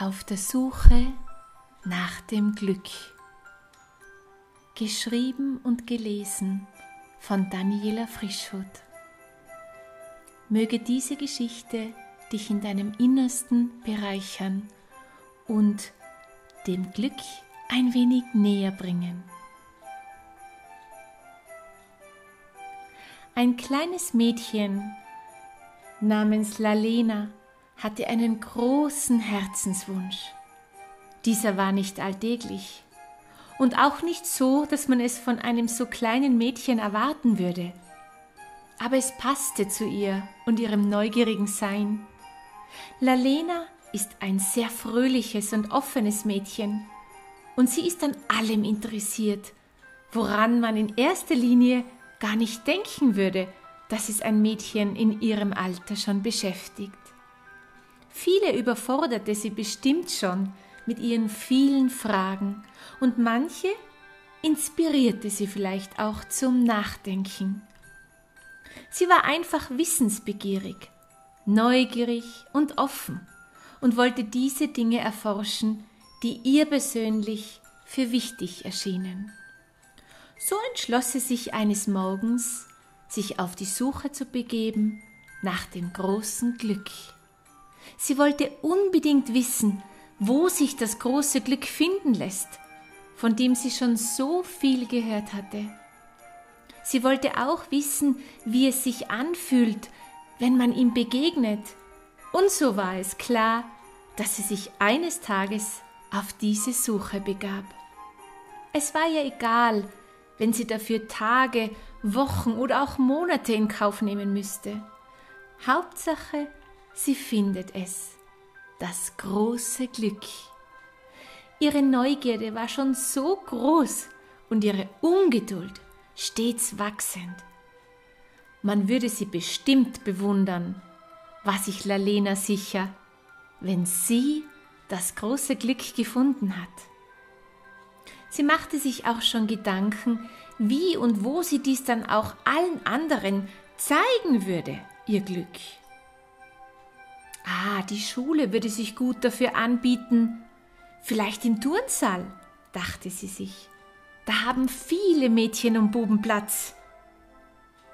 Auf der Suche nach dem Glück. Geschrieben und gelesen von Daniela Frischhut. Möge diese Geschichte dich in deinem Innersten bereichern und dem Glück ein wenig näher bringen. Ein kleines Mädchen namens Lalena hatte einen großen Herzenswunsch. Dieser war nicht alltäglich und auch nicht so, dass man es von einem so kleinen Mädchen erwarten würde. Aber es passte zu ihr und ihrem neugierigen Sein. Lalena ist ein sehr fröhliches und offenes Mädchen und sie ist an allem interessiert, woran man in erster Linie gar nicht denken würde, dass es ein Mädchen in ihrem Alter schon beschäftigt. Viele überforderte sie bestimmt schon mit ihren vielen Fragen und manche inspirierte sie vielleicht auch zum Nachdenken. Sie war einfach wissensbegierig, neugierig und offen und wollte diese Dinge erforschen, die ihr persönlich für wichtig erschienen. So entschloss sie sich eines Morgens, sich auf die Suche zu begeben nach dem großen Glück. Sie wollte unbedingt wissen, wo sich das große Glück finden lässt, von dem sie schon so viel gehört hatte. Sie wollte auch wissen, wie es sich anfühlt, wenn man ihm begegnet. Und so war es klar, dass sie sich eines Tages auf diese Suche begab. Es war ihr egal, wenn sie dafür Tage, Wochen oder auch Monate in Kauf nehmen müsste. Hauptsache, sie findet es, das große Glück. Ihre Neugierde war schon so groß und ihre Ungeduld stets wachsend. Man würde sie bestimmt bewundern, war sich Lalena sicher, wenn sie das große Glück gefunden hat. Sie machte sich auch schon Gedanken, wie und wo sie dies dann auch allen anderen zeigen würde, ihr Glück. Ah, die Schule würde sich gut dafür anbieten. Vielleicht im Turnsaal, dachte sie sich. Da haben viele Mädchen und Buben Platz.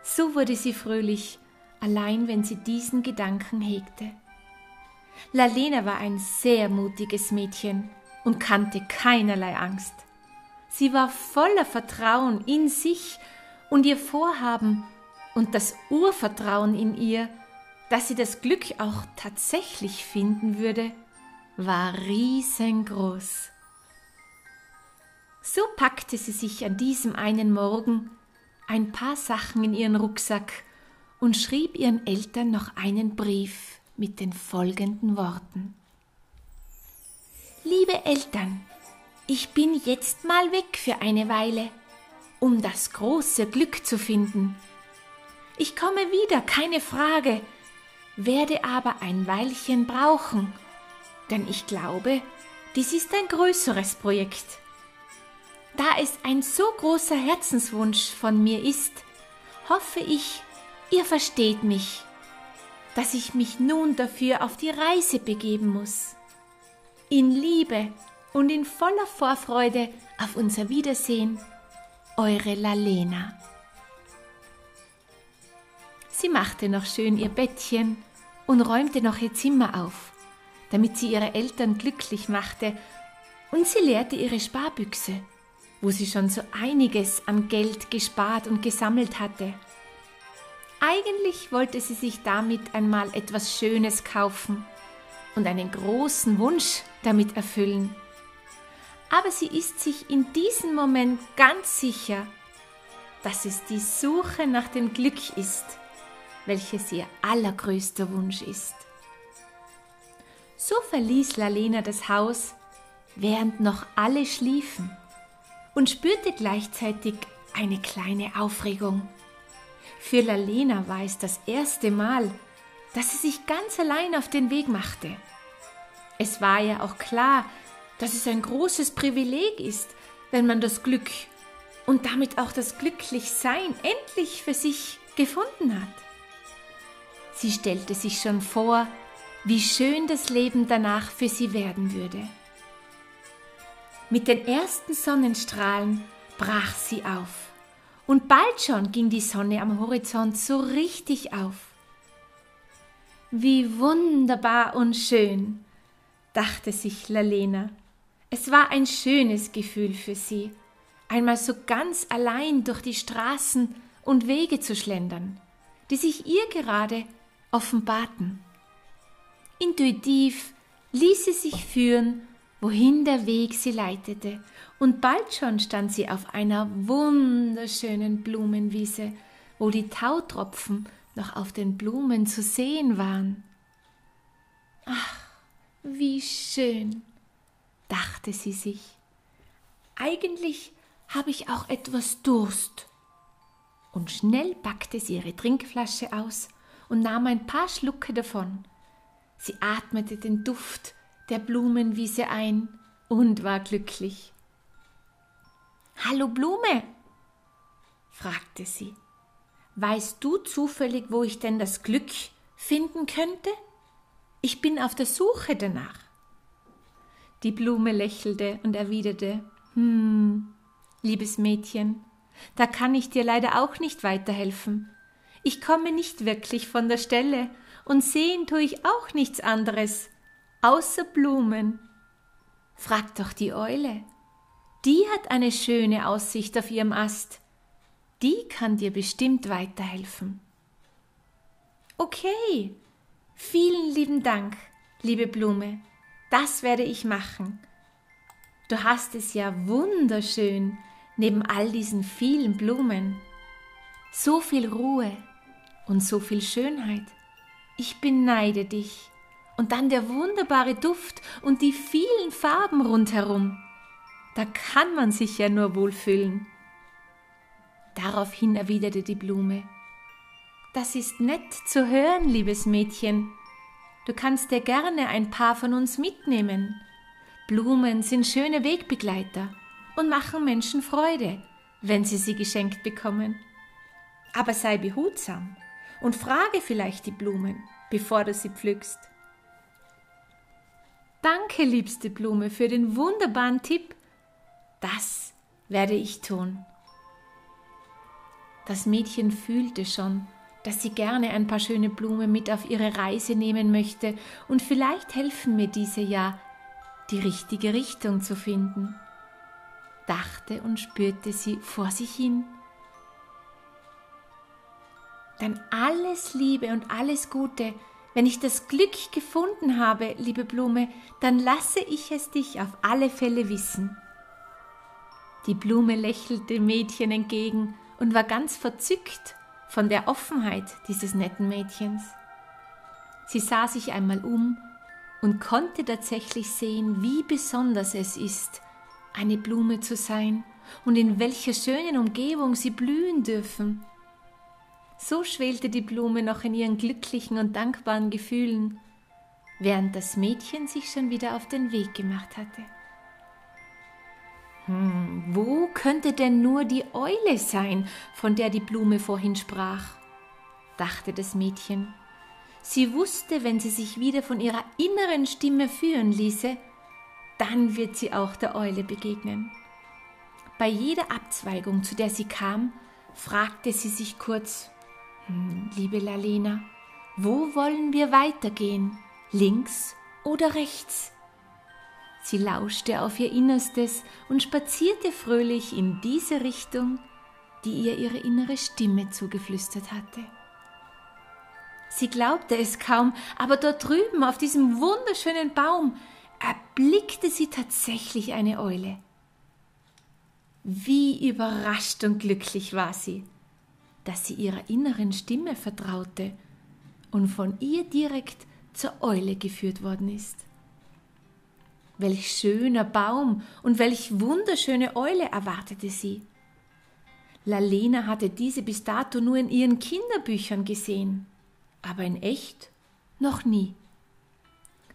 So wurde sie fröhlich, allein wenn sie diesen Gedanken hegte. Lalena war ein sehr mutiges Mädchen und kannte keinerlei Angst. Sie war voller Vertrauen in sich und ihr Vorhaben und das Urvertrauen in ihr dass sie das Glück auch tatsächlich finden würde, war riesengroß. So packte sie sich an diesem einen Morgen ein paar Sachen in ihren Rucksack und schrieb ihren Eltern noch einen Brief mit den folgenden Worten. Liebe Eltern, ich bin jetzt mal weg für eine Weile, um das große Glück zu finden. Ich komme wieder, keine Frage, werde aber ein Weilchen brauchen, denn ich glaube, dies ist ein größeres Projekt. Da es ein so großer Herzenswunsch von mir ist, hoffe ich, ihr versteht mich, dass ich mich nun dafür auf die Reise begeben muss. In Liebe und in voller Vorfreude auf unser Wiedersehen, eure Lalena. Sie machte noch schön ihr Bettchen und räumte noch ihr Zimmer auf, damit sie ihre Eltern glücklich machte, und sie leerte ihre Sparbüchse, wo sie schon so einiges an Geld gespart und gesammelt hatte. Eigentlich wollte sie sich damit einmal etwas Schönes kaufen und einen großen Wunsch damit erfüllen. Aber sie ist sich in diesem Moment ganz sicher, dass es die Suche nach dem Glück ist, welches ihr allergrößter Wunsch ist. So verließ Lalena das Haus, während noch alle schliefen, und spürte gleichzeitig eine kleine Aufregung. Für Lalena war es das erste Mal, dass sie sich ganz allein auf den Weg machte. Es war ja auch klar, dass es ein großes Privileg ist, wenn man das Glück und damit auch das Glücklichsein endlich für sich gefunden hat. Sie stellte sich schon vor, wie schön das Leben danach für sie werden würde. Mit den ersten Sonnenstrahlen brach sie auf, und bald schon ging die Sonne am Horizont so richtig auf. Wie wunderbar und schön, dachte sich Lalena. Es war ein schönes Gefühl für sie, einmal so ganz allein durch die Straßen und Wege zu schlendern, die sich ihr gerade offenbarten. Intuitiv ließ sie sich führen, wohin der Weg sie leitete, und bald schon stand sie auf einer wunderschönen Blumenwiese, wo die Tautropfen noch auf den Blumen zu sehen waren. Ach, wie schön, dachte sie sich. Eigentlich habe ich auch etwas Durst. Und schnell packte sie ihre Trinkflasche aus und nahm ein paar Schlucke davon. Sie atmete den Duft der Blumenwiese ein und war glücklich. Hallo Blume, fragte sie. Weißt du zufällig, wo ich denn das Glück finden könnte? Ich bin auf der Suche danach. Die Blume lächelte und erwiderte Hm, liebes Mädchen, da kann ich dir leider auch nicht weiterhelfen. Ich komme nicht wirklich von der Stelle und sehen tue ich auch nichts anderes, außer Blumen. Frag doch die Eule. Die hat eine schöne Aussicht auf ihrem Ast. Die kann dir bestimmt weiterhelfen. Okay, vielen lieben Dank, liebe Blume. Das werde ich machen. Du hast es ja wunderschön neben all diesen vielen Blumen. So viel Ruhe und so viel Schönheit. Ich beneide dich. Und dann der wunderbare Duft und die vielen Farben rundherum. Da kann man sich ja nur wohlfühlen. Daraufhin erwiderte die Blume. Das ist nett zu hören, liebes Mädchen. Du kannst dir gerne ein paar von uns mitnehmen. Blumen sind schöne Wegbegleiter und machen Menschen Freude, wenn sie sie geschenkt bekommen. Aber sei behutsam und frage vielleicht die Blumen, bevor du sie pflückst. Danke, liebste Blume, für den wunderbaren Tipp. Das werde ich tun. Das Mädchen fühlte schon, dass sie gerne ein paar schöne Blumen mit auf ihre Reise nehmen möchte, und vielleicht helfen mir diese ja, die richtige Richtung zu finden. Dachte und spürte sie vor sich hin. Dann alles Liebe und alles Gute, wenn ich das Glück gefunden habe, liebe Blume, dann lasse ich es dich auf alle Fälle wissen. Die Blume lächelte Mädchen entgegen und war ganz verzückt von der Offenheit dieses netten Mädchens. Sie sah sich einmal um und konnte tatsächlich sehen, wie besonders es ist, eine Blume zu sein und in welcher schönen Umgebung sie blühen dürfen. So schwelte die Blume noch in ihren glücklichen und dankbaren Gefühlen, während das Mädchen sich schon wieder auf den Weg gemacht hatte. Hm, wo könnte denn nur die Eule sein, von der die Blume vorhin sprach? dachte das Mädchen. Sie wusste, wenn sie sich wieder von ihrer inneren Stimme führen ließe, dann wird sie auch der Eule begegnen. Bei jeder Abzweigung, zu der sie kam, fragte sie sich kurz Liebe Lalena, wo wollen wir weitergehen? Links oder rechts? Sie lauschte auf ihr Innerstes und spazierte fröhlich in diese Richtung, die ihr ihre innere Stimme zugeflüstert hatte. Sie glaubte es kaum, aber dort drüben auf diesem wunderschönen Baum erblickte sie tatsächlich eine Eule. Wie überrascht und glücklich war sie, dass sie ihrer inneren Stimme vertraute und von ihr direkt zur Eule geführt worden ist. Welch schöner Baum und welch wunderschöne Eule erwartete sie. Lalena hatte diese bis dato nur in ihren Kinderbüchern gesehen, aber in echt noch nie.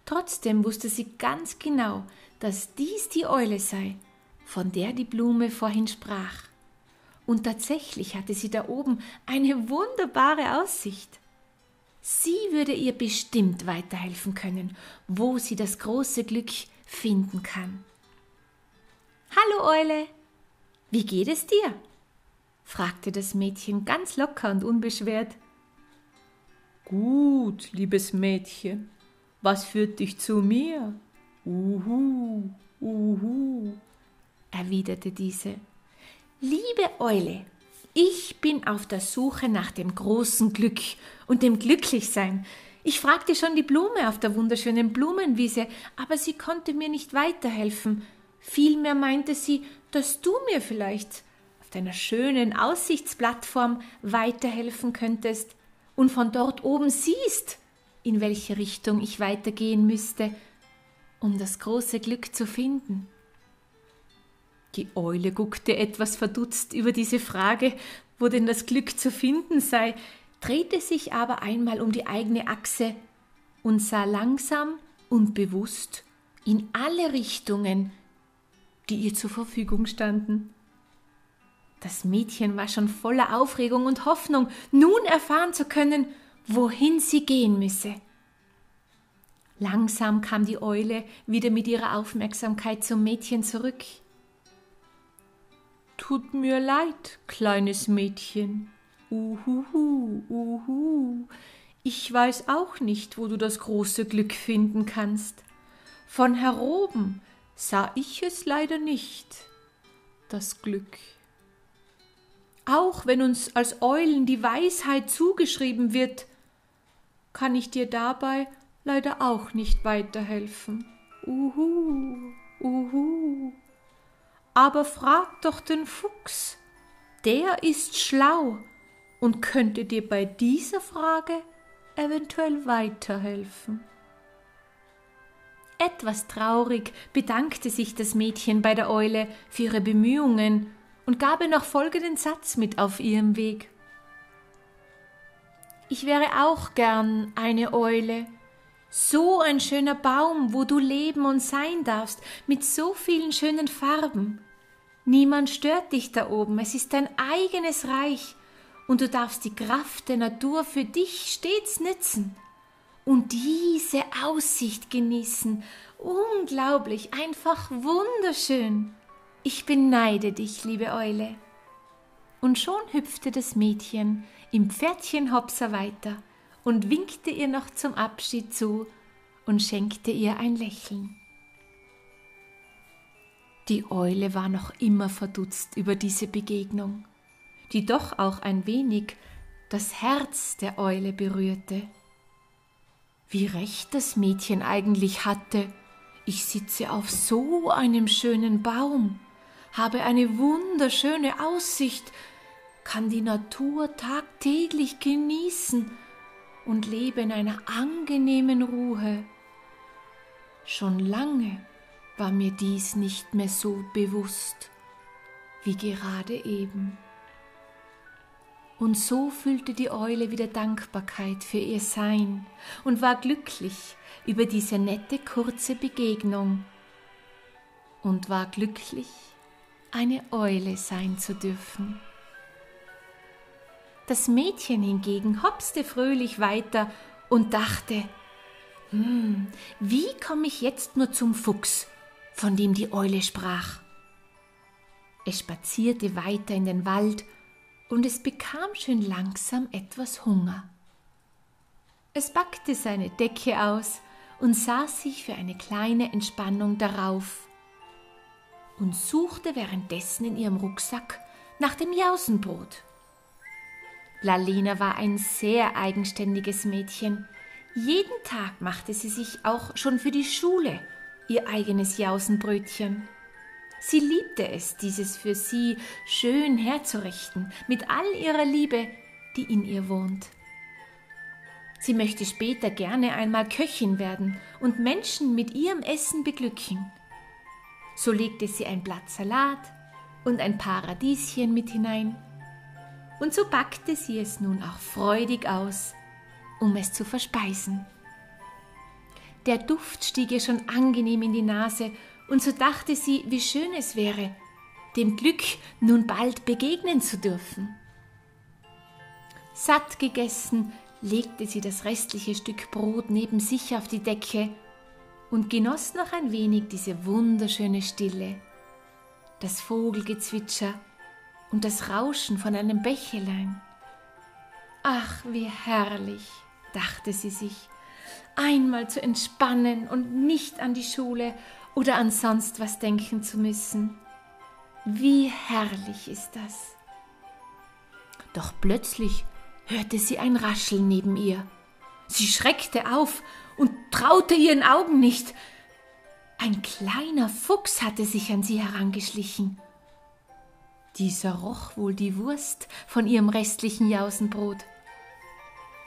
Trotzdem wusste sie ganz genau, dass dies die Eule sei, von der die Blume vorhin sprach. Und tatsächlich hatte sie da oben eine wunderbare Aussicht. Sie würde ihr bestimmt weiterhelfen können, wo sie das große Glück finden kann. Hallo Eule, wie geht es dir? fragte das Mädchen ganz locker und unbeschwert. Gut, liebes Mädchen, was führt dich zu mir? Uhu, uhu, erwiderte diese. Liebe Eule, ich bin auf der Suche nach dem großen Glück und dem Glücklichsein. Ich fragte schon die Blume auf der wunderschönen Blumenwiese, aber sie konnte mir nicht weiterhelfen. Vielmehr meinte sie, dass du mir vielleicht auf deiner schönen Aussichtsplattform weiterhelfen könntest und von dort oben siehst, in welche Richtung ich weitergehen müsste, um das große Glück zu finden. Die Eule guckte etwas verdutzt über diese Frage, wo denn das Glück zu finden sei, drehte sich aber einmal um die eigene Achse und sah langsam und bewusst in alle Richtungen, die ihr zur Verfügung standen. Das Mädchen war schon voller Aufregung und Hoffnung, nun erfahren zu können, wohin sie gehen müsse. Langsam kam die Eule wieder mit ihrer Aufmerksamkeit zum Mädchen zurück. Tut mir leid, kleines Mädchen. Uhuhu, uhu. Ich weiß auch nicht, wo du das große Glück finden kannst. Von heroben sah ich es leider nicht, das Glück. Auch wenn uns als Eulen die Weisheit zugeschrieben wird, kann ich dir dabei leider auch nicht weiterhelfen. Uhu, uhu. Aber frag doch den Fuchs, der ist schlau und könnte dir bei dieser Frage eventuell weiterhelfen. Etwas traurig bedankte sich das Mädchen bei der Eule für ihre Bemühungen und gab ihr noch folgenden Satz mit auf ihrem Weg. Ich wäre auch gern eine Eule, so ein schöner Baum, wo du leben und sein darfst, mit so vielen schönen Farben. Niemand stört dich da oben, es ist dein eigenes Reich, und du darfst die Kraft der Natur für dich stets nützen und diese Aussicht genießen. Unglaublich, einfach wunderschön. Ich beneide dich, liebe Eule. Und schon hüpfte das Mädchen im Pferdchenhopser weiter und winkte ihr noch zum Abschied zu und schenkte ihr ein Lächeln. Die Eule war noch immer verdutzt über diese Begegnung, die doch auch ein wenig das Herz der Eule berührte. Wie recht das Mädchen eigentlich hatte, ich sitze auf so einem schönen Baum, habe eine wunderschöne Aussicht, kann die Natur tagtäglich genießen und lebe in einer angenehmen Ruhe. Schon lange war mir dies nicht mehr so bewusst wie gerade eben. Und so fühlte die Eule wieder Dankbarkeit für ihr Sein und war glücklich über diese nette kurze Begegnung und war glücklich, eine Eule sein zu dürfen. Das Mädchen hingegen hopste fröhlich weiter und dachte, hm, wie komme ich jetzt nur zum Fuchs, von dem die Eule sprach? Es spazierte weiter in den Wald und es bekam schön langsam etwas Hunger. Es packte seine Decke aus und saß sich für eine kleine Entspannung darauf und suchte währenddessen in ihrem Rucksack nach dem Jausenbrot. Lalina war ein sehr eigenständiges Mädchen. Jeden Tag machte sie sich auch schon für die Schule ihr eigenes Jausenbrötchen. Sie liebte es, dieses für sie schön herzurichten, mit all ihrer Liebe, die in ihr wohnt. Sie möchte später gerne einmal Köchin werden und Menschen mit ihrem Essen beglücken. So legte sie ein Blatt Salat und ein paar Radieschen mit hinein und so packte sie es nun auch freudig aus, um es zu verspeisen. Der Duft stieg ihr schon angenehm in die Nase, und so dachte sie, wie schön es wäre, dem Glück nun bald begegnen zu dürfen. Satt gegessen legte sie das restliche Stück Brot neben sich auf die Decke und genoss noch ein wenig diese wunderschöne Stille, das Vogelgezwitscher und das Rauschen von einem Bächelein. Ach, wie herrlich, dachte sie sich, einmal zu entspannen und nicht an die Schule oder an sonst was denken zu müssen. Wie herrlich ist das. Doch plötzlich hörte sie ein Rascheln neben ihr. Sie schreckte auf und traute ihren Augen nicht. Ein kleiner Fuchs hatte sich an sie herangeschlichen. Dieser roch wohl die Wurst von ihrem restlichen Jausenbrot.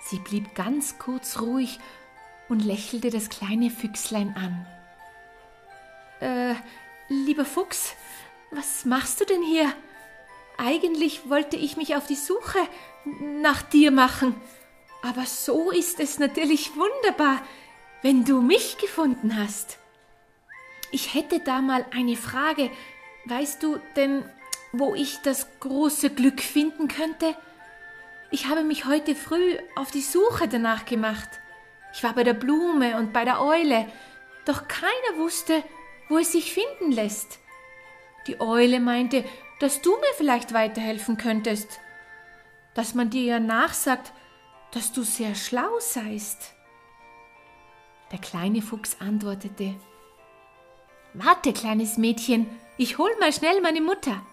Sie blieb ganz kurz ruhig und lächelte das kleine Füchslein an. Äh, lieber Fuchs, was machst du denn hier? Eigentlich wollte ich mich auf die Suche nach dir machen. Aber so ist es natürlich wunderbar, wenn du mich gefunden hast. Ich hätte da mal eine Frage. Weißt du denn, wo ich das große Glück finden könnte? Ich habe mich heute früh auf die Suche danach gemacht. Ich war bei der Blume und bei der Eule, doch keiner wusste, wo es sich finden lässt. Die Eule meinte, dass du mir vielleicht weiterhelfen könntest dass man dir ja nachsagt, dass du sehr schlau seist. Der kleine Fuchs antwortete Warte, kleines Mädchen, ich hol mal schnell meine Mutter.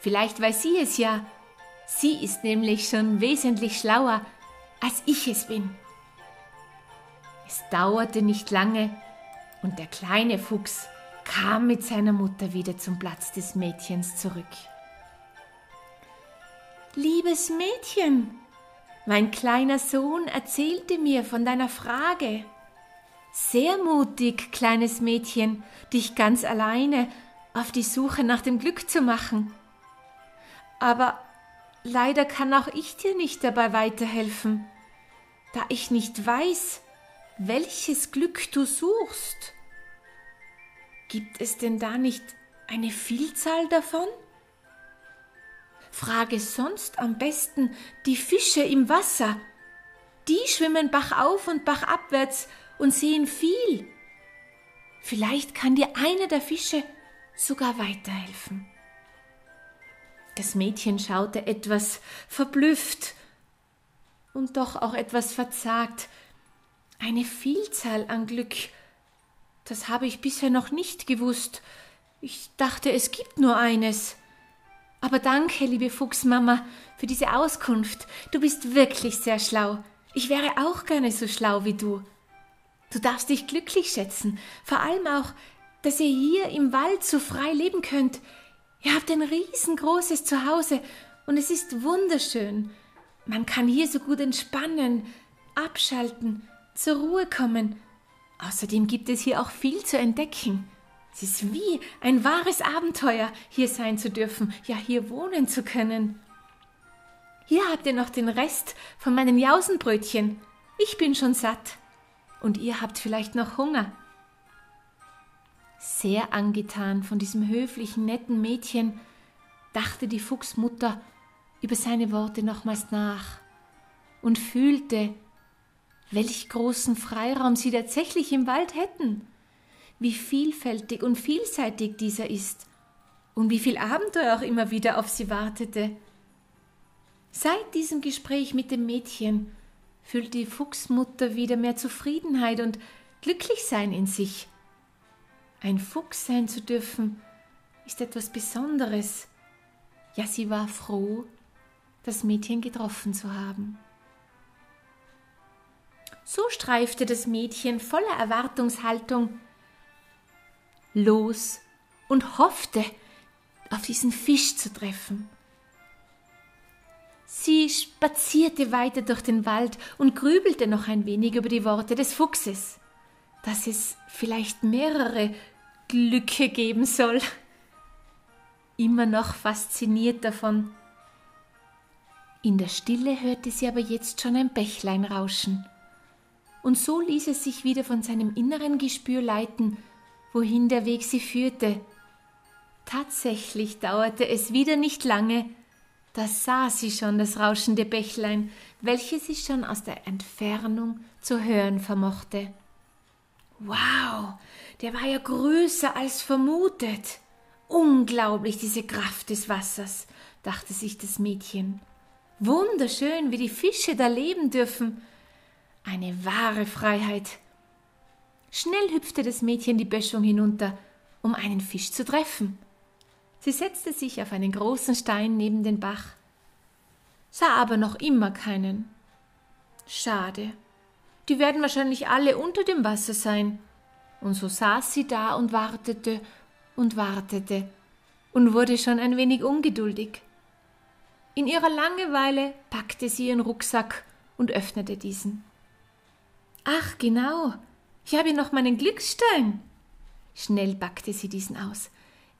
Vielleicht weiß sie es ja. Sie ist nämlich schon wesentlich schlauer, als ich es bin. Es dauerte nicht lange, und der kleine Fuchs kam mit seiner Mutter wieder zum Platz des Mädchens zurück. Liebes Mädchen, mein kleiner Sohn erzählte mir von deiner Frage. Sehr mutig, kleines Mädchen, dich ganz alleine auf die Suche nach dem Glück zu machen. Aber leider kann auch ich dir nicht dabei weiterhelfen, da ich nicht weiß, welches Glück du suchst. Gibt es denn da nicht eine Vielzahl davon? Frage sonst am besten die Fische im Wasser. Die schwimmen bachauf und bachabwärts und sehen viel. Vielleicht kann dir einer der Fische sogar weiterhelfen. Das Mädchen schaute etwas verblüfft und doch auch etwas verzagt. Eine Vielzahl an Glück, das habe ich bisher noch nicht gewusst. Ich dachte, es gibt nur eines. Aber danke, liebe Fuchsmama, für diese Auskunft. Du bist wirklich sehr schlau. Ich wäre auch gerne so schlau wie du. Du darfst dich glücklich schätzen, vor allem auch, dass ihr hier im Wald so frei leben könnt. Ihr habt ein riesengroßes Zuhause und es ist wunderschön. Man kann hier so gut entspannen, abschalten, zur Ruhe kommen. Außerdem gibt es hier auch viel zu entdecken. Es ist wie ein wahres Abenteuer, hier sein zu dürfen, ja hier wohnen zu können. Hier habt ihr noch den Rest von meinen Jausenbrötchen. Ich bin schon satt. Und ihr habt vielleicht noch Hunger. Sehr angetan von diesem höflichen, netten Mädchen, dachte die Fuchsmutter über seine Worte nochmals nach und fühlte, welch großen Freiraum sie tatsächlich im Wald hätten wie vielfältig und vielseitig dieser ist und wie viel Abenteuer auch immer wieder auf sie wartete. Seit diesem Gespräch mit dem Mädchen fühlt die Fuchsmutter wieder mehr Zufriedenheit und Glücklichsein in sich. Ein Fuchs sein zu dürfen, ist etwas Besonderes. Ja, sie war froh, das Mädchen getroffen zu haben. So streifte das Mädchen voller Erwartungshaltung los und hoffte, auf diesen Fisch zu treffen. Sie spazierte weiter durch den Wald und grübelte noch ein wenig über die Worte des Fuchses, dass es vielleicht mehrere Glücke geben soll. Immer noch fasziniert davon. In der Stille hörte sie aber jetzt schon ein Bächlein rauschen. Und so ließ es sich wieder von seinem inneren Gespür leiten wohin der Weg sie führte. Tatsächlich dauerte es wieder nicht lange, Da sah sie schon das rauschende Bächlein, welches sie schon aus der Entfernung zu hören vermochte. Wow, der war ja größer als vermutet. Unglaublich diese Kraft des Wassers, dachte sich das Mädchen. Wunderschön, wie die Fische da leben dürfen. Eine wahre Freiheit. Schnell hüpfte das Mädchen die Böschung hinunter, um einen Fisch zu treffen. Sie setzte sich auf einen großen Stein neben den Bach, sah aber noch immer keinen. Schade. Die werden wahrscheinlich alle unter dem Wasser sein. Und so saß sie da und wartete und wartete und wurde schon ein wenig ungeduldig. In ihrer Langeweile packte sie ihren Rucksack und öffnete diesen. Ach, genau, ich habe hier noch meinen Glücksstein. Schnell packte sie diesen aus.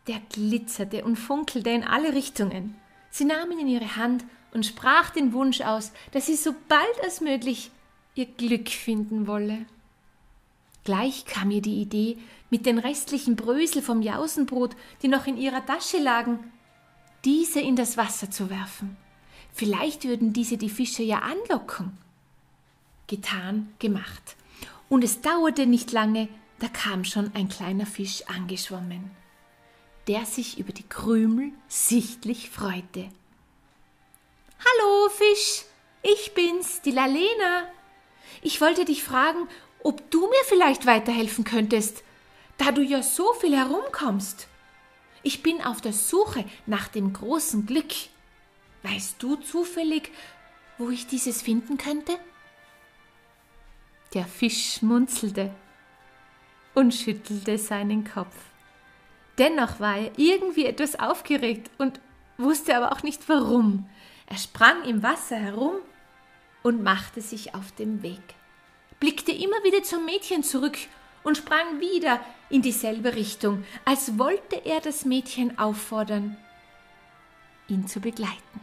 Der glitzerte und funkelte in alle Richtungen. Sie nahm ihn in ihre Hand und sprach den Wunsch aus, dass sie so bald als möglich ihr Glück finden wolle. Gleich kam ihr die Idee, mit den restlichen Brösel vom Jausenbrot, die noch in ihrer Tasche lagen, diese in das Wasser zu werfen. Vielleicht würden diese die Fische ja anlocken. Getan, gemacht. Und es dauerte nicht lange, da kam schon ein kleiner Fisch angeschwommen, der sich über die Krümel sichtlich freute. Hallo, Fisch, ich bin's, die Lalena. Ich wollte dich fragen, ob du mir vielleicht weiterhelfen könntest, da du ja so viel herumkommst. Ich bin auf der Suche nach dem großen Glück. Weißt du zufällig, wo ich dieses finden könnte? Der Fisch schmunzelte und schüttelte seinen Kopf. Dennoch war er irgendwie etwas aufgeregt und wusste aber auch nicht warum. Er sprang im Wasser herum und machte sich auf den Weg, blickte immer wieder zum Mädchen zurück und sprang wieder in dieselbe Richtung, als wollte er das Mädchen auffordern, ihn zu begleiten.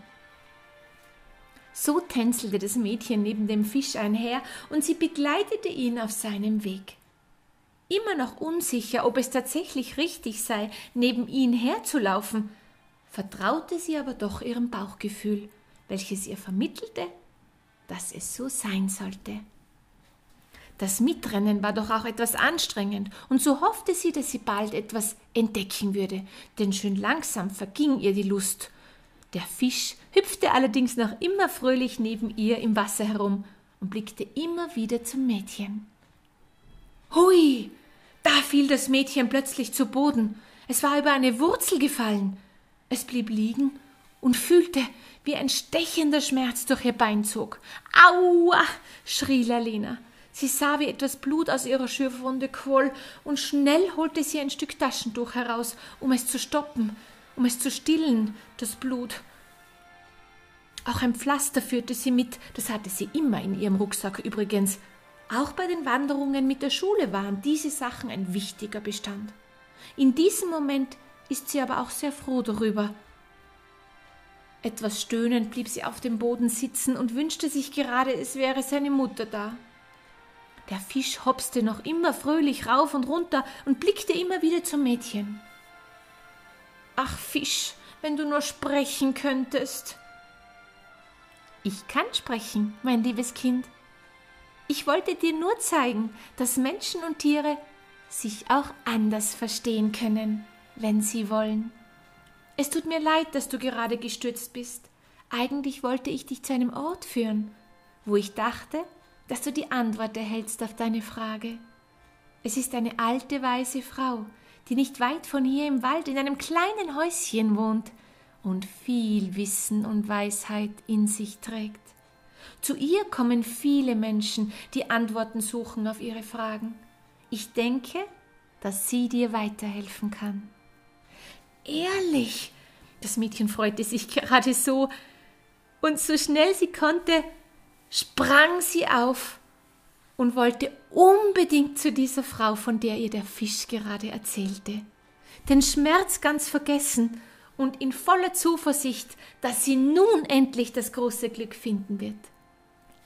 So tänzelte das Mädchen neben dem Fisch einher und sie begleitete ihn auf seinem Weg. Immer noch unsicher, ob es tatsächlich richtig sei, neben ihn herzulaufen, vertraute sie aber doch ihrem Bauchgefühl, welches ihr vermittelte, dass es so sein sollte. Das Mitrennen war doch auch etwas anstrengend, und so hoffte sie, dass sie bald etwas entdecken würde, denn schön langsam verging ihr die Lust. Der Fisch hüpfte allerdings noch immer fröhlich neben ihr im Wasser herum und blickte immer wieder zum Mädchen. Hui! Da fiel das Mädchen plötzlich zu Boden. Es war über eine Wurzel gefallen. Es blieb liegen und fühlte, wie ein stechender Schmerz durch ihr Bein zog. Aua! schrie Lalena. Sie sah, wie etwas Blut aus ihrer Schürfwunde quoll, und schnell holte sie ein Stück Taschentuch heraus, um es zu stoppen, um es zu stillen, das Blut. Auch ein Pflaster führte sie mit, das hatte sie immer in ihrem Rucksack übrigens. Auch bei den Wanderungen mit der Schule waren diese Sachen ein wichtiger Bestand. In diesem Moment ist sie aber auch sehr froh darüber. Etwas stöhnend blieb sie auf dem Boden sitzen und wünschte sich gerade, es wäre seine Mutter da. Der Fisch hopste noch immer fröhlich rauf und runter und blickte immer wieder zum Mädchen. Ach Fisch, wenn du nur sprechen könntest. Ich kann sprechen, mein liebes Kind. Ich wollte dir nur zeigen, dass Menschen und Tiere sich auch anders verstehen können, wenn sie wollen. Es tut mir leid, dass du gerade gestürzt bist. Eigentlich wollte ich dich zu einem Ort führen, wo ich dachte, dass du die Antwort erhältst auf deine Frage. Es ist eine alte weise Frau, die nicht weit von hier im Wald in einem kleinen Häuschen wohnt und viel Wissen und Weisheit in sich trägt. Zu ihr kommen viele Menschen, die Antworten suchen auf ihre Fragen. Ich denke, dass sie dir weiterhelfen kann. Ehrlich, das Mädchen freute sich gerade so, und so schnell sie konnte, sprang sie auf und wollte unbedingt zu dieser Frau, von der ihr der Fisch gerade erzählte, den Schmerz ganz vergessen und in voller Zuversicht, dass sie nun endlich das große Glück finden wird.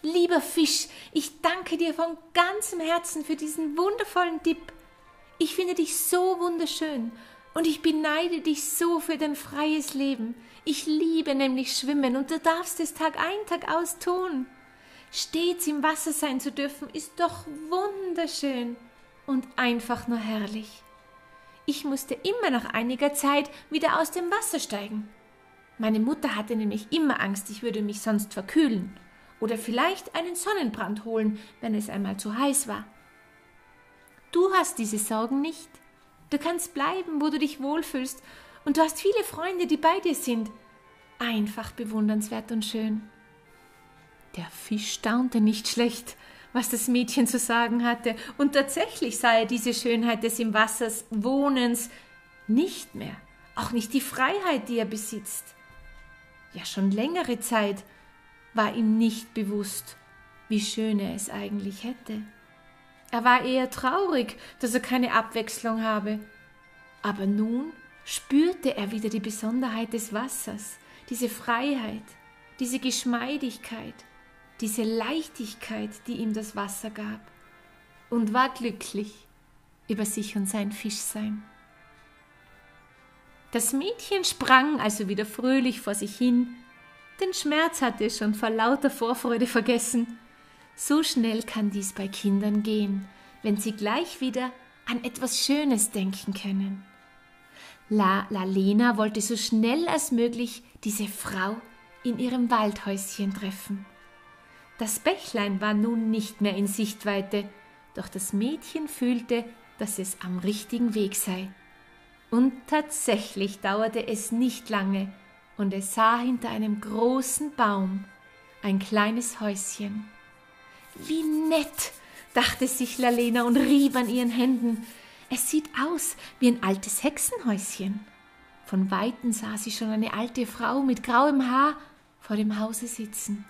Lieber Fisch, ich danke dir von ganzem Herzen für diesen wundervollen Tipp. Ich finde dich so wunderschön Und ich beneide dich so für dein freies Leben. Ich liebe nämlich Schwimmen und du darfst es Tag ein, Tag aus tun. Stets im Wasser sein zu dürfen, ist doch wunderschön und einfach nur herrlich. Ich musste immer nach einiger Zeit wieder aus dem Wasser steigen. Meine Mutter hatte nämlich immer Angst, ich würde mich sonst verkühlen oder vielleicht einen Sonnenbrand holen, wenn es einmal zu heiß war. Du hast diese Sorgen nicht. Du kannst bleiben, wo du dich wohlfühlst, und du hast viele Freunde, die bei dir sind. Einfach bewundernswert und schön. Der Fisch staunte nicht schlecht, was das Mädchen zu sagen hatte, und tatsächlich sah er diese Schönheit des im Wassers Wohnens nicht mehr, auch nicht die Freiheit, die er besitzt. Ja, schon längere Zeit war ihm nicht bewusst, wie schön er es eigentlich hätte. Er war eher traurig, dass er keine Abwechslung habe. Aber nun spürte er wieder die Besonderheit des Wassers, diese Freiheit, diese Geschmeidigkeit, diese Leichtigkeit, die ihm das Wasser gab, und war glücklich über sich und sein Fischsein. Das Mädchen sprang also wieder fröhlich vor sich hin, den Schmerz hatte es schon vor lauter Vorfreude vergessen. So schnell kann dies bei Kindern gehen, wenn sie gleich wieder an etwas Schönes denken können. La, Lena wollte so schnell als möglich diese Frau in ihrem Waldhäuschen treffen. Das Bächlein war nun nicht mehr in Sichtweite, doch das Mädchen fühlte, dass es am richtigen Weg sei. Und tatsächlich dauerte es nicht lange, und es sah hinter einem großen Baum ein kleines Häuschen. Wie nett, dachte sich Lalena und rieb an ihren Händen. Es sieht aus wie ein altes Hexenhäuschen. Von weitem sah sie schon eine alte Frau mit grauem Haar vor dem Hause sitzen.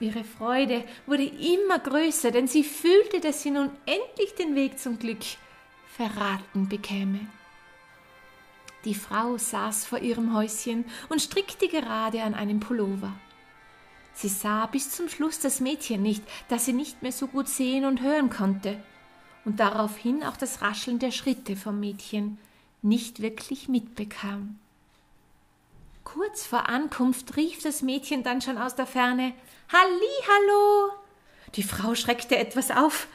Ihre Freude wurde immer größer, denn sie fühlte, dass sie nun endlich den Weg zum Glück verraten bekäme. Die Frau saß vor ihrem Häuschen und strickte gerade an einem Pullover. Sie sah bis zum Schluss das Mädchen nicht, das sie nicht mehr so gut sehen und hören konnte, und daraufhin auch das Rascheln der Schritte vom Mädchen nicht wirklich mitbekam. Kurz vor Ankunft rief das Mädchen dann schon aus der Ferne hallo! Die Frau schreckte etwas auf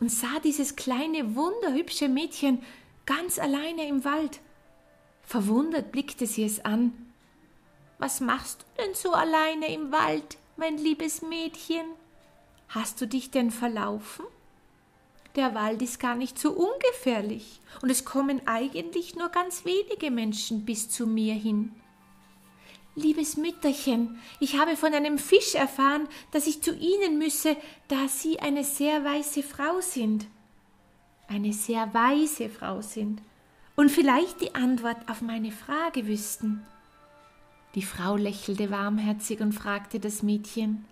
und sah dieses kleine, wunderhübsche Mädchen ganz alleine im Wald Verwundert blickte sie es an. Was machst du denn so alleine im Wald, mein liebes Mädchen? Hast du dich denn verlaufen? Der Wald ist gar nicht so ungefährlich, und es kommen eigentlich nur ganz wenige Menschen bis zu mir hin. Liebes Mütterchen, ich habe von einem Fisch erfahren, dass ich zu Ihnen müsse, da Sie eine sehr weiße Frau sind. Eine sehr weise Frau sind, und vielleicht die Antwort auf meine Frage wüssten. Die Frau lächelte warmherzig und fragte das Mädchen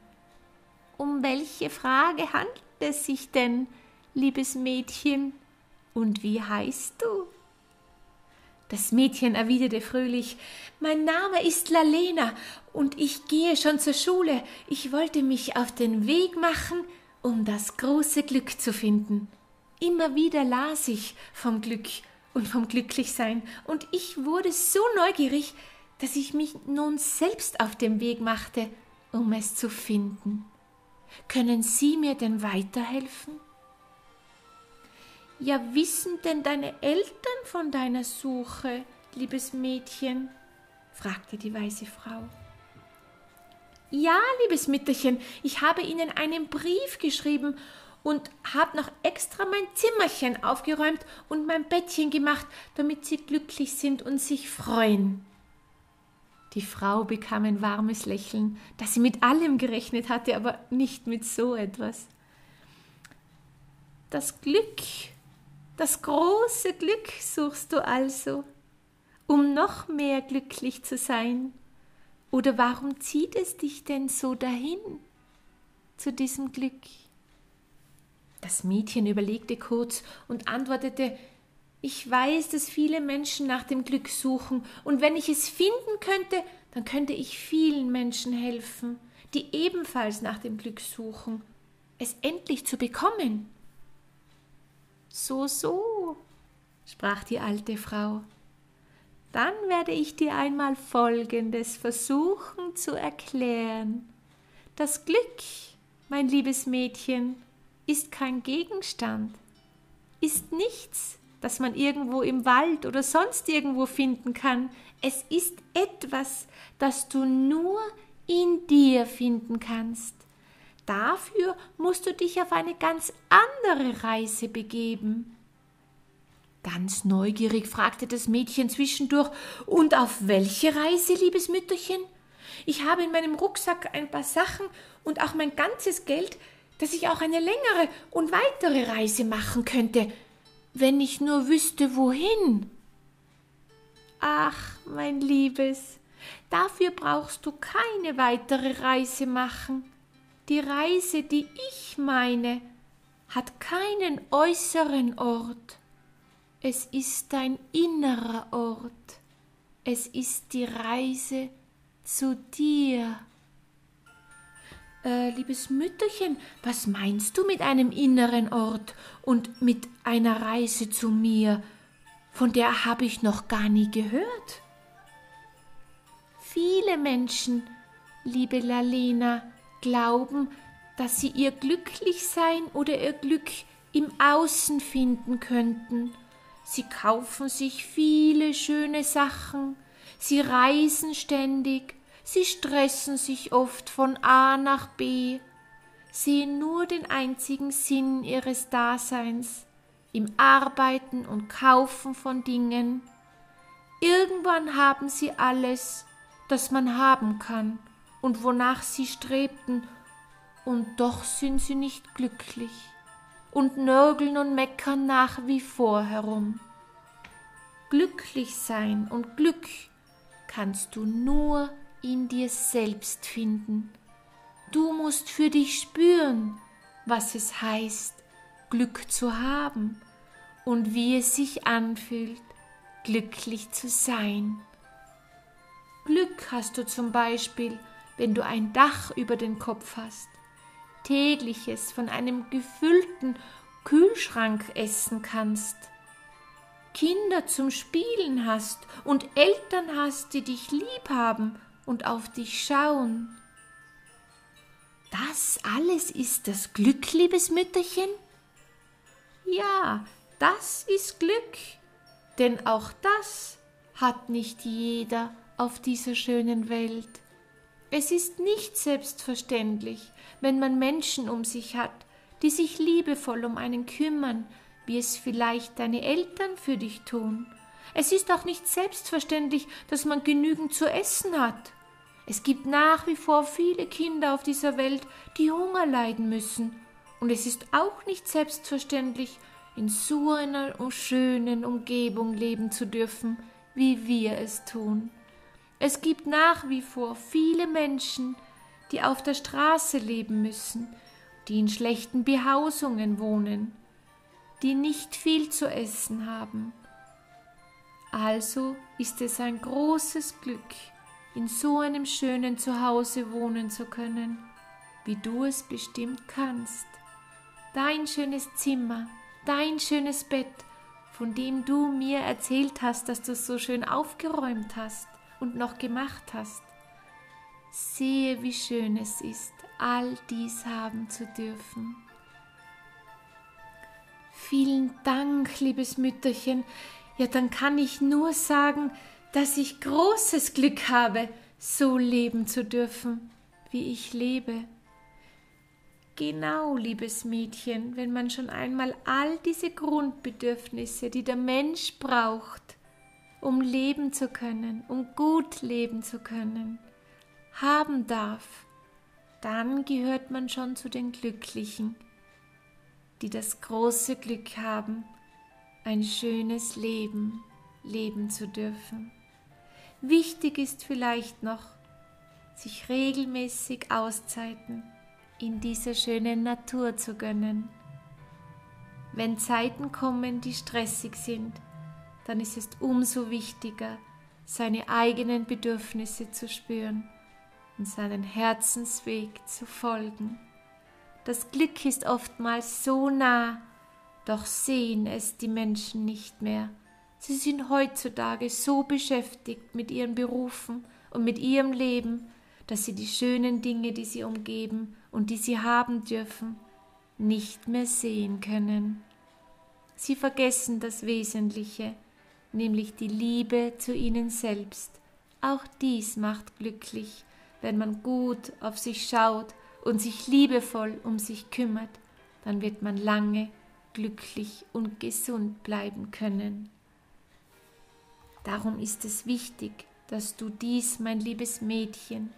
Um welche Frage handelt es sich denn, liebes Mädchen, und wie heißt du? Das Mädchen erwiderte fröhlich Mein Name ist Lalena, und ich gehe schon zur Schule. Ich wollte mich auf den Weg machen, um das große Glück zu finden. Immer wieder las ich vom Glück und vom Glücklichsein, und ich wurde so neugierig, dass ich mich nun selbst auf den Weg machte, um es zu finden. Können Sie mir denn weiterhelfen? Ja, wissen denn deine Eltern von deiner Suche, liebes Mädchen? fragte die weise Frau. Ja, liebes Mütterchen, ich habe ihnen einen Brief geschrieben und habe noch extra mein Zimmerchen aufgeräumt und mein Bettchen gemacht, damit sie glücklich sind und sich freuen. Die Frau bekam ein warmes Lächeln, das sie mit allem gerechnet hatte, aber nicht mit so etwas. Das Glück, das große Glück suchst du also, um noch mehr glücklich zu sein. Oder warum zieht es dich denn so dahin zu diesem Glück? Das Mädchen überlegte kurz und antwortete Ich weiß, dass viele Menschen nach dem Glück suchen, und wenn ich es finden könnte, dann könnte ich vielen Menschen helfen, die ebenfalls nach dem Glück suchen, es endlich zu bekommen. So, so, sprach die alte Frau. Dann werde ich dir einmal Folgendes versuchen zu erklären. Das Glück, mein liebes Mädchen, ist kein Gegenstand, ist nichts, das man irgendwo im Wald oder sonst irgendwo finden kann. Es ist etwas, das du nur in dir finden kannst. Dafür musst du dich auf eine ganz andere Reise begeben. Ganz neugierig fragte das Mädchen zwischendurch Und auf welche Reise, liebes Mütterchen? Ich habe in meinem Rucksack ein paar Sachen und auch mein ganzes Geld, dass ich auch eine längere und weitere Reise machen könnte, wenn ich nur wüsste, wohin. Ach, mein Liebes, dafür brauchst du keine weitere Reise machen. Die Reise, die ich meine, hat keinen äußeren Ort. Es ist dein innerer Ort. Es ist die Reise zu dir. Äh, liebes Mütterchen, was meinst du mit einem inneren Ort und mit einer Reise zu mir? Von der habe ich noch gar nie gehört. Viele Menschen, liebe Lalena, glauben, dass sie ihr Glücklichsein oder ihr Glück im Außen finden könnten. Sie kaufen sich viele schöne Sachen, sie reisen ständig, sie stressen sich oft von A nach B, sehen nur den einzigen Sinn ihres Daseins im Arbeiten und Kaufen von Dingen. Irgendwann haben sie alles, das man haben kann und wonach sie strebten, und doch sind sie nicht glücklich und nörgeln und meckern nach wie vor herum. Glücklich sein und Glück kannst du nur in dir selbst finden. Du musst für dich spüren, was es heißt, Glück zu haben und wie es sich anfühlt, glücklich zu sein. Glück hast du zum Beispiel, wenn du ein Dach über den Kopf hast, tägliches von einem gefüllten Kühlschrank essen kannst, Kinder zum Spielen hast und Eltern hast, die dich lieb haben und auf dich schauen. Das alles ist das Glück, liebes Mütterchen? Ja, das ist Glück, denn auch das hat nicht jeder auf dieser schönen Welt. Es ist nicht selbstverständlich, wenn man Menschen um sich hat, die sich liebevoll um einen kümmern, wie es vielleicht deine Eltern für dich tun. Es ist auch nicht selbstverständlich, dass man genügend zu essen hat. Es gibt nach wie vor viele Kinder auf dieser Welt, die Hunger leiden müssen, und es ist auch nicht selbstverständlich, in so einer schönen Umgebung leben zu dürfen, wie wir es tun. Es gibt nach wie vor viele Menschen, die auf der Straße leben müssen, die in schlechten Behausungen wohnen, die nicht viel zu essen haben. Also ist es ein großes Glück, in so einem schönen Zuhause wohnen zu können, wie du es bestimmt kannst. Dein schönes Zimmer, dein schönes Bett, von dem du mir erzählt hast, dass du es so schön aufgeräumt hast und noch gemacht hast. Sehe, wie schön es ist, all dies haben zu dürfen. Vielen Dank, liebes Mütterchen. Ja, dann kann ich nur sagen, dass ich großes Glück habe, so leben zu dürfen, wie ich lebe. Genau, liebes Mädchen, wenn man schon einmal all diese Grundbedürfnisse, die der Mensch braucht, um leben zu können, um gut leben zu können, haben darf, dann gehört man schon zu den Glücklichen, die das große Glück haben, ein schönes Leben leben zu dürfen. Wichtig ist vielleicht noch, sich regelmäßig Auszeiten in dieser schönen Natur zu gönnen. Wenn Zeiten kommen, die stressig sind, dann ist es umso wichtiger, seine eigenen Bedürfnisse zu spüren und seinen Herzensweg zu folgen. Das Glück ist oftmals so nah, doch sehen es die Menschen nicht mehr, Sie sind heutzutage so beschäftigt mit ihren Berufen und mit ihrem Leben, dass sie die schönen Dinge, die sie umgeben und die sie haben dürfen, nicht mehr sehen können. Sie vergessen das Wesentliche, nämlich die Liebe zu ihnen selbst. Auch dies macht glücklich, wenn man gut auf sich schaut und sich liebevoll um sich kümmert, dann wird man lange glücklich und gesund bleiben können. Darum ist es wichtig, dass du dies, mein liebes Mädchen,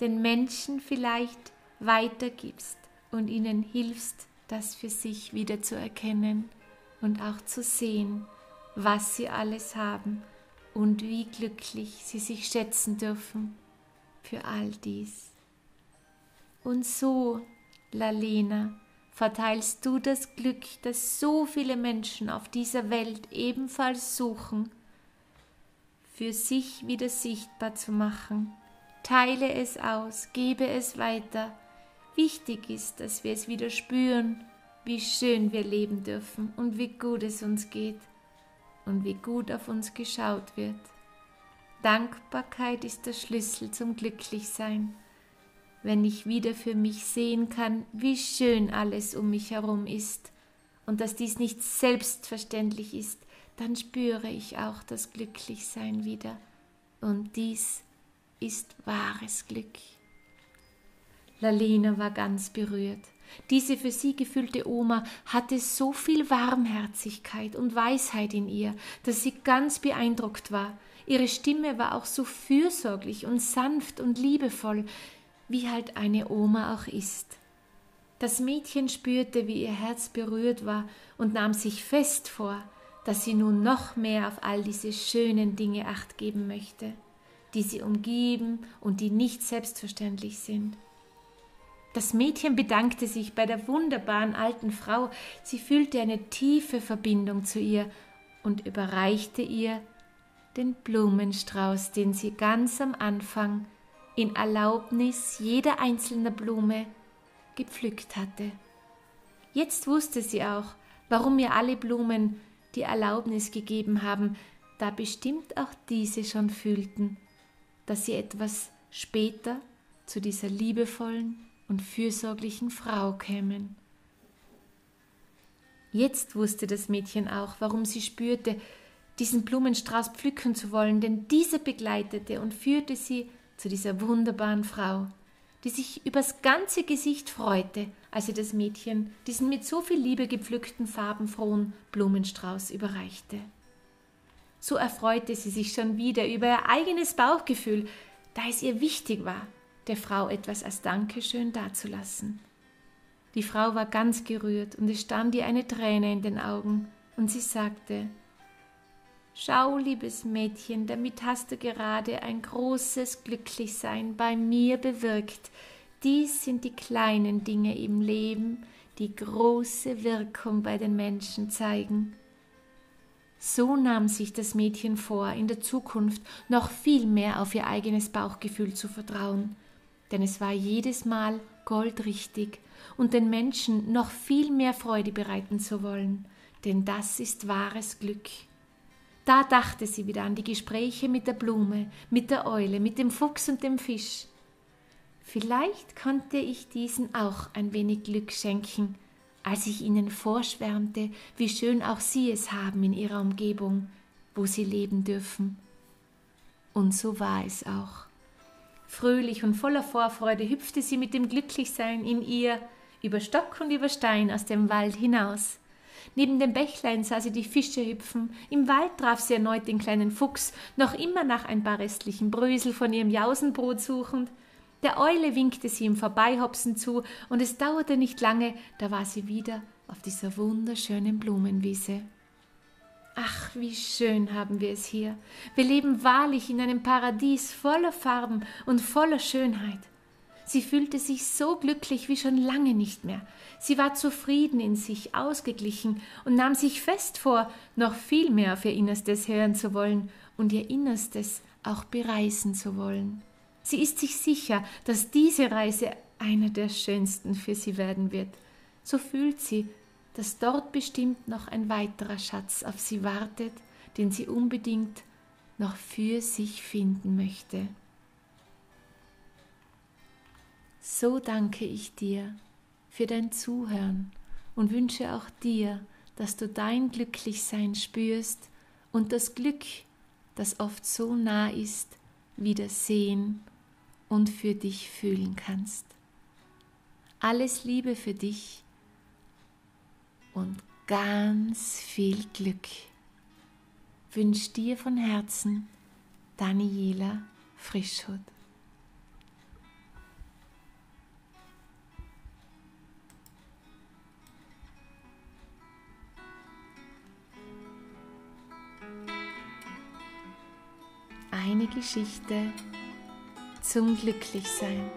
den Menschen vielleicht weitergibst und ihnen hilfst, das für sich wieder zu erkennen und auch zu sehen, was sie alles haben und wie glücklich sie sich schätzen dürfen für all dies. Und so, Lalena, verteilst du das Glück, das so viele Menschen auf dieser Welt ebenfalls suchen, für sich wieder sichtbar zu machen. Teile es aus, gebe es weiter. Wichtig ist, dass wir es wieder spüren, wie schön wir leben dürfen und wie gut es uns geht und wie gut auf uns geschaut wird. Dankbarkeit ist der Schlüssel zum Glücklichsein. Wenn ich wieder für mich sehen kann, wie schön alles um mich herum ist und dass dies nicht selbstverständlich ist, dann spüre ich auch das Glücklichsein wieder. Und dies ist wahres Glück. Lalina war ganz berührt. Diese für sie gefühlte Oma hatte so viel Warmherzigkeit und Weisheit in ihr, dass sie ganz beeindruckt war. Ihre Stimme war auch so fürsorglich und sanft und liebevoll, wie halt eine Oma auch ist. Das Mädchen spürte, wie ihr Herz berührt war und nahm sich fest vor, dass sie nun noch mehr auf all diese schönen Dinge acht geben möchte, die sie umgeben und die nicht selbstverständlich sind. Das Mädchen bedankte sich bei der wunderbaren alten Frau, sie fühlte eine tiefe Verbindung zu ihr und überreichte ihr den Blumenstrauß, den sie ganz am Anfang in Erlaubnis jeder einzelnen Blume gepflückt hatte. Jetzt wusste sie auch, warum ihr alle Blumen die Erlaubnis gegeben haben, da bestimmt auch diese schon fühlten, dass sie etwas später zu dieser liebevollen und fürsorglichen Frau kämen. Jetzt wusste das Mädchen auch, warum sie spürte, diesen Blumenstrauß pflücken zu wollen, denn dieser begleitete und führte sie zu dieser wunderbaren Frau, die sich übers ganze Gesicht freute, als sie das Mädchen diesen mit so viel Liebe gepflückten farbenfrohen Blumenstrauß überreichte. So erfreute sie sich schon wieder über ihr eigenes Bauchgefühl, da es ihr wichtig war, der Frau etwas als Dankeschön dazulassen. Die Frau war ganz gerührt und es stand ihr eine Träne in den Augen, und sie sagte Schau, liebes Mädchen, damit hast du gerade ein großes Glücklichsein bei mir bewirkt. Dies sind die kleinen Dinge im Leben, die große Wirkung bei den Menschen zeigen. So nahm sich das Mädchen vor, in der Zukunft noch viel mehr auf ihr eigenes Bauchgefühl zu vertrauen, denn es war jedes Mal goldrichtig und den Menschen noch viel mehr Freude bereiten zu wollen, denn das ist wahres Glück. Da dachte sie wieder an die Gespräche mit der Blume, mit der Eule, mit dem Fuchs und dem Fisch. Vielleicht konnte ich diesen auch ein wenig Glück schenken, als ich ihnen vorschwärmte, wie schön auch sie es haben in ihrer Umgebung, wo sie leben dürfen. Und so war es auch. Fröhlich und voller Vorfreude hüpfte sie mit dem Glücklichsein in ihr über Stock und über Stein aus dem Wald hinaus. Neben dem Bächlein sah sie die Fische hüpfen, im Wald traf sie erneut den kleinen Fuchs, noch immer nach ein paar restlichen Brösel von ihrem Jausenbrot suchend. Der Eule winkte sie im Vorbeihopsen zu, und es dauerte nicht lange, da war sie wieder auf dieser wunderschönen Blumenwiese. Ach, wie schön haben wir es hier. Wir leben wahrlich in einem Paradies voller Farben und voller Schönheit. Sie fühlte sich so glücklich wie schon lange nicht mehr. Sie war zufrieden in sich, ausgeglichen und nahm sich fest vor, noch viel mehr auf ihr Innerstes hören zu wollen und ihr Innerstes auch bereisen zu wollen. Sie ist sich sicher, dass diese Reise eine der schönsten für sie werden wird. So fühlt sie, dass dort bestimmt noch ein weiterer Schatz auf sie wartet, den sie unbedingt noch für sich finden möchte. So danke ich dir für dein Zuhören und wünsche auch dir, dass du dein Glücklichsein spürst und das Glück, das oft so nah ist, wieder sehen und für dich fühlen kannst. Alles Liebe für dich und ganz viel Glück. Wünsch dir von Herzen Daniela Frischhut. Eine Geschichte zum Glücklichsein.